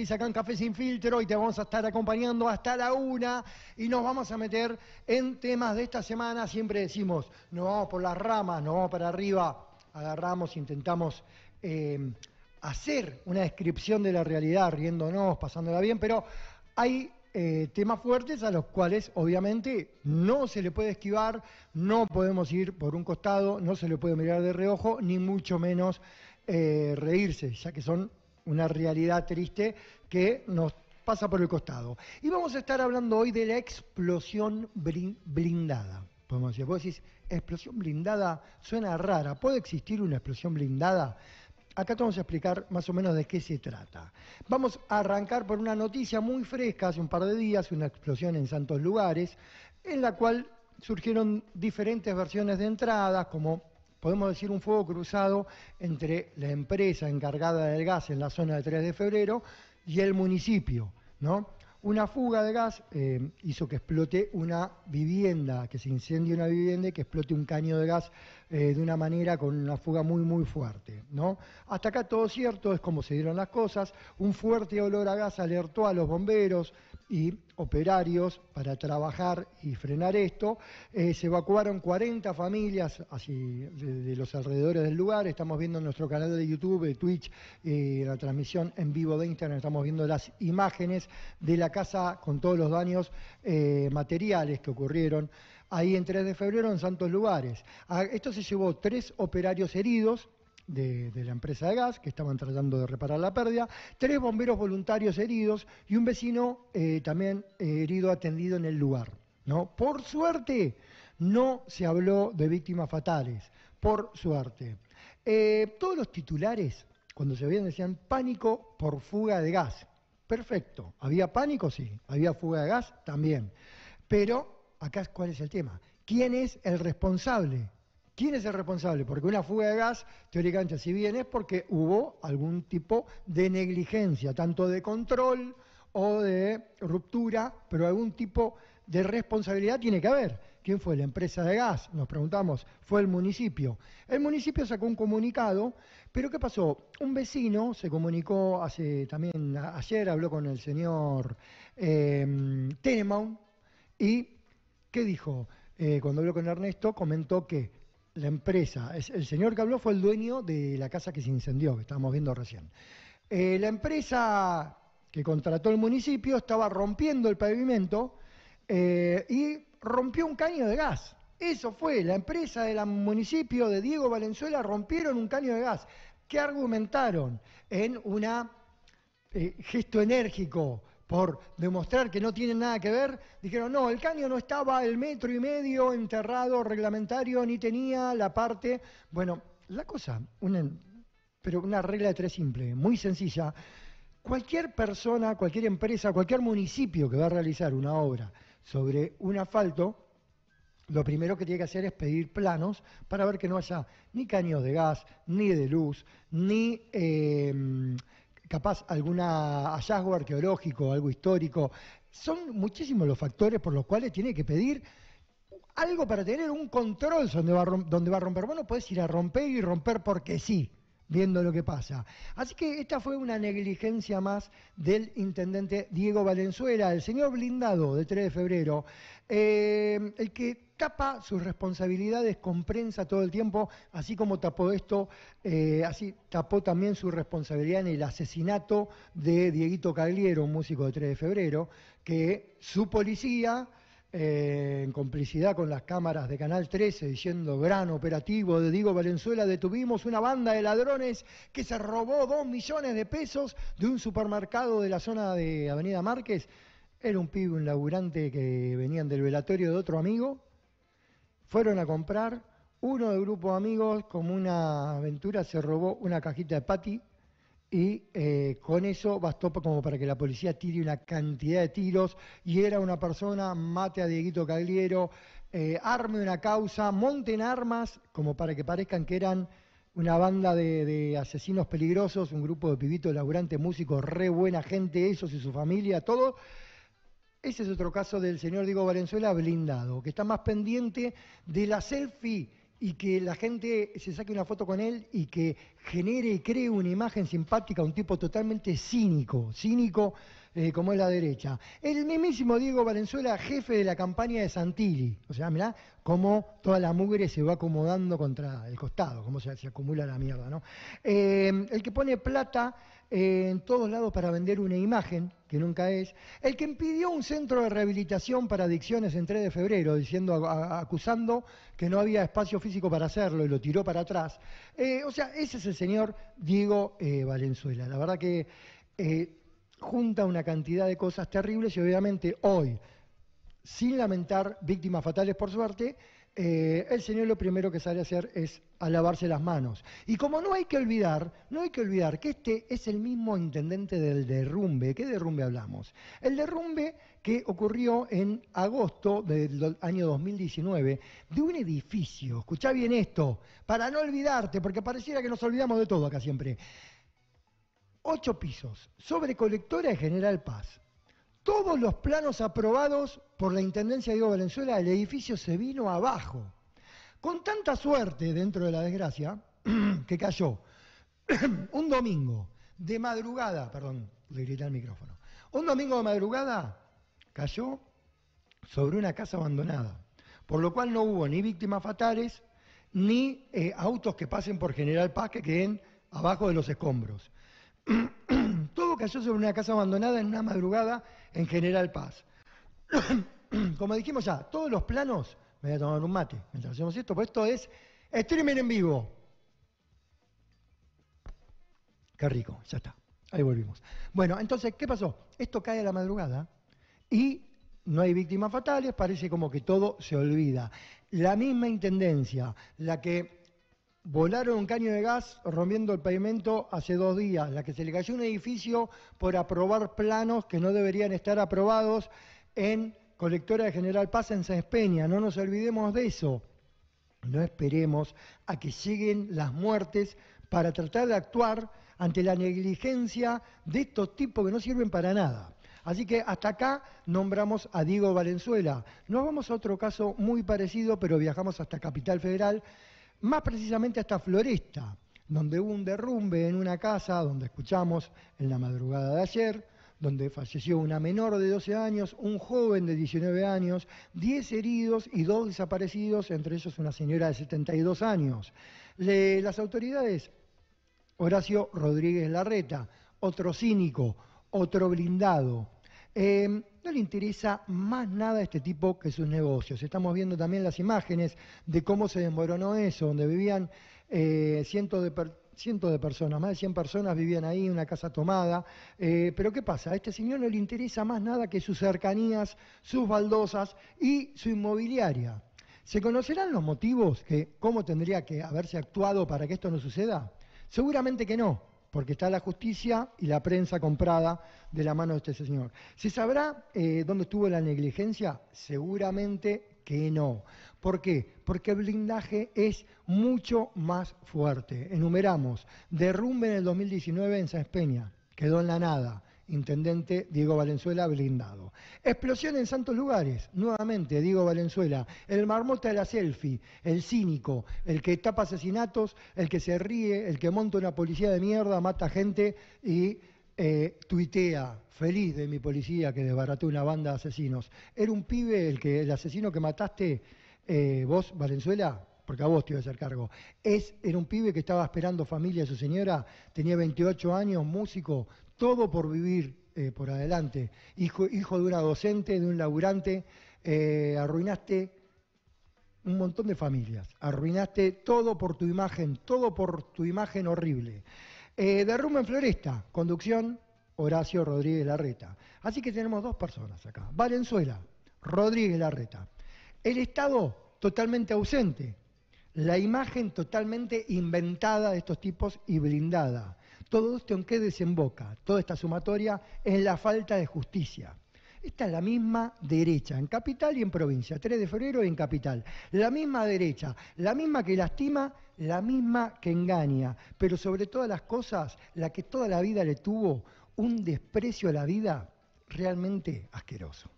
seguís acá en Café Sin Filtro y te vamos a estar acompañando hasta la una y nos vamos a meter en temas de esta semana. Siempre decimos, nos vamos por las ramas, nos vamos para arriba, agarramos, intentamos eh, hacer una descripción de la realidad, riéndonos, pasándola bien, pero hay eh, temas fuertes a los cuales obviamente no se le puede esquivar, no podemos ir por un costado, no se le puede mirar de reojo, ni mucho menos eh, reírse, ya que son una realidad triste que nos pasa por el costado. Y vamos a estar hablando hoy de la explosión blindada. Podemos decir, vos decís, explosión blindada suena rara, ¿puede existir una explosión blindada? Acá te vamos a explicar más o menos de qué se trata. Vamos a arrancar por una noticia muy fresca, hace un par de días, una explosión en santos lugares, en la cual surgieron diferentes versiones de entradas, como podemos decir un fuego cruzado entre la empresa encargada del gas en la zona de 3 de febrero y el municipio, ¿no? Una fuga de gas eh, hizo que explote una vivienda, que se incendie una vivienda y que explote un caño de gas eh, de una manera con una fuga muy muy fuerte. ¿no? Hasta acá todo cierto, es como se dieron las cosas. Un fuerte olor a gas alertó a los bomberos y operarios para trabajar y frenar esto. Eh, se evacuaron 40 familias así de, los alrededores del lugar. Estamos viendo en nuestro canal de YouTube, de Twitch, y la transmisión en vivo de Instagram, estamos viendo las imágenes de la casa con todos los daños eh, materiales que ocurrieron ahí en 3 de febrero en Santos Lugares. Esto se llevó tres operarios heridos. De, la empresa de gas que estaban tratando de reparar la pérdida, tres bomberos voluntarios heridos y un vecino eh, también eh, herido atendido en el lugar. ¿no? Por suerte no se habló de víctimas fatales, por suerte. todos los titulares, cuando se veían, decían pánico por fuga de gas. Perfecto. ¿Había pánico? Sí. ¿Había fuga de gas? También. Pero acá cuál es el tema. ¿Quién es el responsable? ¿Quién es el responsable? Porque una fuga de gas, teóricamente, si bien es porque hubo algún tipo de negligencia, tanto de control o de ruptura, pero algún tipo de responsabilidad tiene que haber. ¿Quién fue? La empresa de gas, nos preguntamos. Fue el municipio. El municipio sacó un comunicado, pero ¿qué pasó? Un vecino se comunicó hace también, ayer habló con el señor eh, y ¿qué dijo? Eh, cuando habló con Ernesto, comentó que la empresa, el señor que habló fue el dueño de la casa que se incendió, que estábamos viendo recién. Eh, la empresa que contrató el municipio estaba rompiendo el pavimento eh, y rompió un caño de gas. Eso fue, la empresa del municipio de Diego Valenzuela rompieron un caño de gas. ¿Qué argumentaron? En un gesto enérgico por demostrar que no tienen nada que ver, dijeron, no, el caño no estaba el metro y medio enterrado reglamentario, ni tenía la parte... Bueno, la cosa, pero una regla de tres simple, muy sencilla. Cualquier persona, cualquier empresa, cualquier municipio que va a realizar una obra sobre un asfalto, lo primero que tiene que hacer es pedir planos para ver que no haya ni caños de gas, ni de luz, ni eh, capaz algún hallazgo arqueológico, algo histórico. Son muchísimos los factores por los cuales tiene que pedir algo para tener un control donde va, donde va a romper. Vos no podés ir a romper y romper porque sí viendo lo que pasa. Así que esta fue una negligencia más del intendente Diego Valenzuela, el señor blindado de 3 de febrero, eh, el que tapa sus responsabilidades con prensa todo el tiempo, así como tapó esto, eh, así tapó también su responsabilidad en el asesinato de Dieguito Cagliero, un músico de 3 de febrero, que su policía eh, en complicidad con las cámaras de Canal 13, diciendo gran operativo de Diego Valenzuela, detuvimos una banda de ladrones que se robó dos millones de pesos de un supermercado de la zona de Avenida Márquez. Era un pibe, un laburante que venían del velatorio de otro amigo. Fueron a comprar. Uno del grupo de amigos, como una aventura, se robó una cajita de pati y eh, con eso bastó como para que la policía tire una cantidad de tiros y era una persona, mate a Dieguito Cagliero, eh, arme una causa, monten armas como para que parezcan que eran una banda de, asesinos peligrosos, un grupo de pibitos laburantes, músicos, re buena gente, ellos y su familia, todo. Ese es otro caso del señor Diego Valenzuela blindado, que está más pendiente de la selfie y que la gente se saque una foto con él y que genere y cree una imagen simpática, un tipo totalmente cínico, cínico eh, como es la derecha. El mismísimo Diego Valenzuela, jefe de la campaña de Santilli. O sea, mirá cómo toda la mugre se va acomodando contra el costado, cómo se, acumula la mierda, ¿no? Eh, el que pone plata en todos lados para vender una imagen, que nunca es, el que impidió un centro de rehabilitación para adicciones en 3 de febrero, diciendo, acusando que no había espacio físico para hacerlo y lo tiró para atrás. Eh, o sea, ese es el señor Diego eh, Valenzuela. La verdad que eh, junta una cantidad de cosas terribles y obviamente hoy, sin lamentar víctimas fatales por suerte, eh, el Señor lo primero que sale a hacer es a lavarse las manos. Y como no hay que olvidar, no hay que olvidar que este es el mismo intendente del derrumbe. ¿Qué derrumbe hablamos? El derrumbe que ocurrió en agosto del año 2019 de un edificio. Escuchá bien esto, para no olvidarte, porque pareciera que nos olvidamos de todo acá siempre. Ocho pisos, sobre colectora de General Paz todos los planos aprobados por la Intendencia de Diego Valenzuela, el edificio se vino abajo. Con tanta suerte dentro de la desgracia que cayó un domingo de madrugada, perdón, le grité al micrófono, un domingo de madrugada cayó sobre una casa abandonada, por lo cual no hubo ni víctimas fatales, ni eh, autos que pasen por General Paz que queden abajo de los escombros. Todo cayó sobre una casa abandonada en una madrugada en General Paz. Como dijimos ya, todos los planos, me voy a tomar un mate mientras hacemos esto, pues esto es streaming en vivo. Qué rico, ya está. Ahí volvimos. Bueno, entonces, ¿qué pasó? Esto cae a la madrugada y no hay víctimas fatales, parece como que todo se olvida. La misma intendencia, la que Volaron un caño de gas rompiendo el pavimento hace dos días, la que se le cayó un edificio por aprobar planos que no deberían estar aprobados en colectora de General Paz en San Peña. No nos olvidemos de eso. No esperemos a que lleguen las muertes para tratar de actuar ante la negligencia de estos tipos que no sirven para nada. Así que hasta acá nombramos a Diego Valenzuela. Nos vamos a otro caso muy parecido, pero viajamos hasta Capital Federal más precisamente hasta Floresta, donde hubo un derrumbe en una casa, donde escuchamos en la madrugada de ayer, donde falleció una menor de 12 años, un joven de 19 años, 10 heridos y dos desaparecidos, entre ellos una señora de 72 años. las autoridades, Horacio Rodríguez Larreta, otro cínico, otro blindado, eh, no le interesa más nada a este tipo que sus negocios. Estamos viendo también las imágenes de cómo se desmoronó eso, donde vivían eh, cientos, de cientos de personas, más de 100 personas vivían ahí, una casa tomada. Eh, pero ¿qué pasa? A este señor no le interesa más nada que sus cercanías, sus baldosas y su inmobiliaria. ¿Se conocerán los motivos que cómo tendría que haberse actuado para que esto no suceda? Seguramente que no porque está la justicia y la prensa comprada de la mano de este señor. ¿Se sabrá eh, dónde estuvo la negligencia? Seguramente que no. ¿Por qué? Porque el blindaje es mucho más fuerte. Enumeramos, derrumbe en el 2019 en San Espeña, quedó en la nada intendente Diego Valenzuela blindado. Explosión en santos lugares, nuevamente Diego Valenzuela, el marmota de la selfie, el cínico, el que tapa asesinatos, el que se ríe, el que monta una policía de mierda, mata gente y eh, tuitea, feliz de mi policía que desbarató una banda de asesinos. Era un pibe el que el asesino que mataste eh, vos, Valenzuela, porque a vos te iba a hacer cargo. Es, era un pibe que estaba esperando familia de su señora, tenía 28 años, músico, todo por vivir eh, por adelante. Hijo, hijo, de una docente, de un laburante, eh, arruinaste un montón de familias, arruinaste todo por tu imagen, todo por tu imagen horrible. Eh, derrumbe en Floresta, conducción Horacio Rodríguez Larreta. Así que tenemos dos personas acá. Valenzuela, Rodríguez Larreta. El Estado totalmente ausente. La imagen totalmente inventada de estos tipos y blindada. Todo esto en qué desemboca, toda esta sumatoria, en la falta de justicia. Esta es la misma derecha, en capital y en provincia, 3 de febrero y en capital. La misma derecha, la misma que lastima, la misma que engaña, pero sobre todas las cosas, la que toda la vida le tuvo un desprecio a la vida realmente asqueroso.